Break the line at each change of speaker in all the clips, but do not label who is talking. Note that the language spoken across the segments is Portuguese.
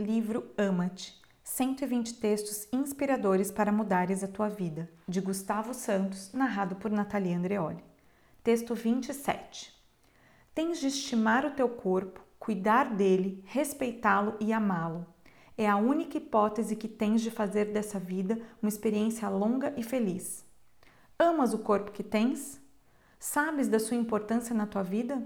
Livro Ama-te 120 textos inspiradores para mudares a tua vida, de Gustavo Santos, narrado por Natalia Andreoli. Texto 27. Tens de estimar o teu corpo, cuidar dele, respeitá-lo e amá-lo. É a única hipótese que tens de fazer dessa vida uma experiência longa e feliz. Amas o corpo que tens? Sabes da sua importância na tua vida?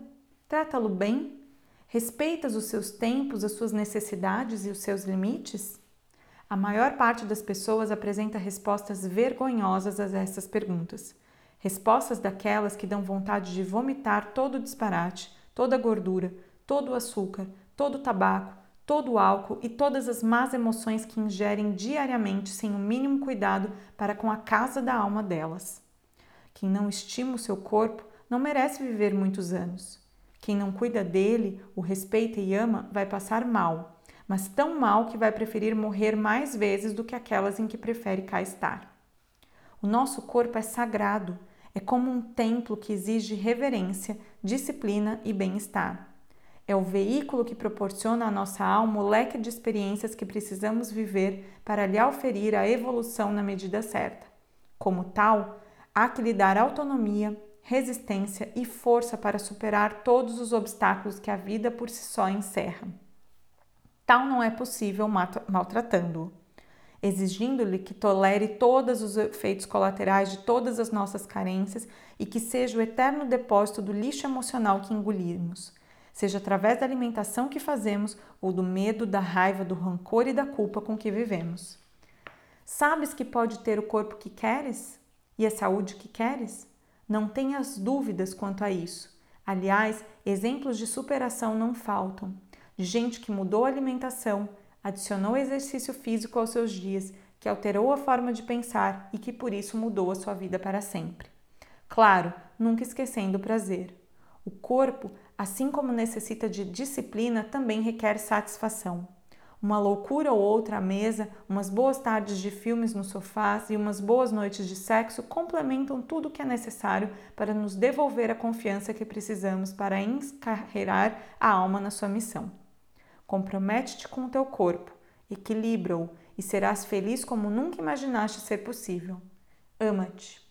Trata-lo bem? Respeitas os seus tempos, as suas necessidades e os seus limites? A maior parte das pessoas apresenta respostas vergonhosas a essas perguntas. Respostas daquelas que dão vontade de vomitar todo o disparate, toda a gordura, todo o açúcar, todo o tabaco, todo o álcool e todas as más emoções que ingerem diariamente sem o mínimo cuidado para com a casa da alma delas. Quem não estima o seu corpo não merece viver muitos anos. Quem não cuida dele, o respeita e ama, vai passar mal, mas tão mal que vai preferir morrer mais vezes do que aquelas em que prefere cá estar. O nosso corpo é sagrado, é como um templo que exige reverência, disciplina e bem-estar. É o veículo que proporciona à nossa alma o leque de experiências que precisamos viver para lhe auferir a evolução na medida certa. Como tal, há que lhe dar autonomia, resistência e força para superar todos os obstáculos que a vida por si só encerra. Tal não é possível maltratando-o, exigindo-lhe que tolere todos os efeitos colaterais de todas as nossas carências e que seja o eterno depósito do lixo emocional que engolimos, seja através da alimentação que fazemos ou do medo, da raiva, do rancor e da culpa com que vivemos. Sabes que pode ter o corpo que queres e a saúde que queres? Não tenhas dúvidas quanto a isso. Aliás, exemplos de superação não faltam. De gente que mudou a alimentação, adicionou exercício físico aos seus dias, que alterou a forma de pensar e que por isso mudou a sua vida para sempre. Claro, nunca esquecendo o prazer. O corpo, assim como necessita de disciplina, também requer satisfação uma loucura ou outra à mesa, umas boas tardes de filmes no sofá e umas boas noites de sexo complementam tudo o que é necessário para nos devolver a confiança que precisamos para encarreirar a alma na sua missão. Compromete-te com o teu corpo, equilibra-o e serás feliz como nunca imaginaste ser possível. Ama-te.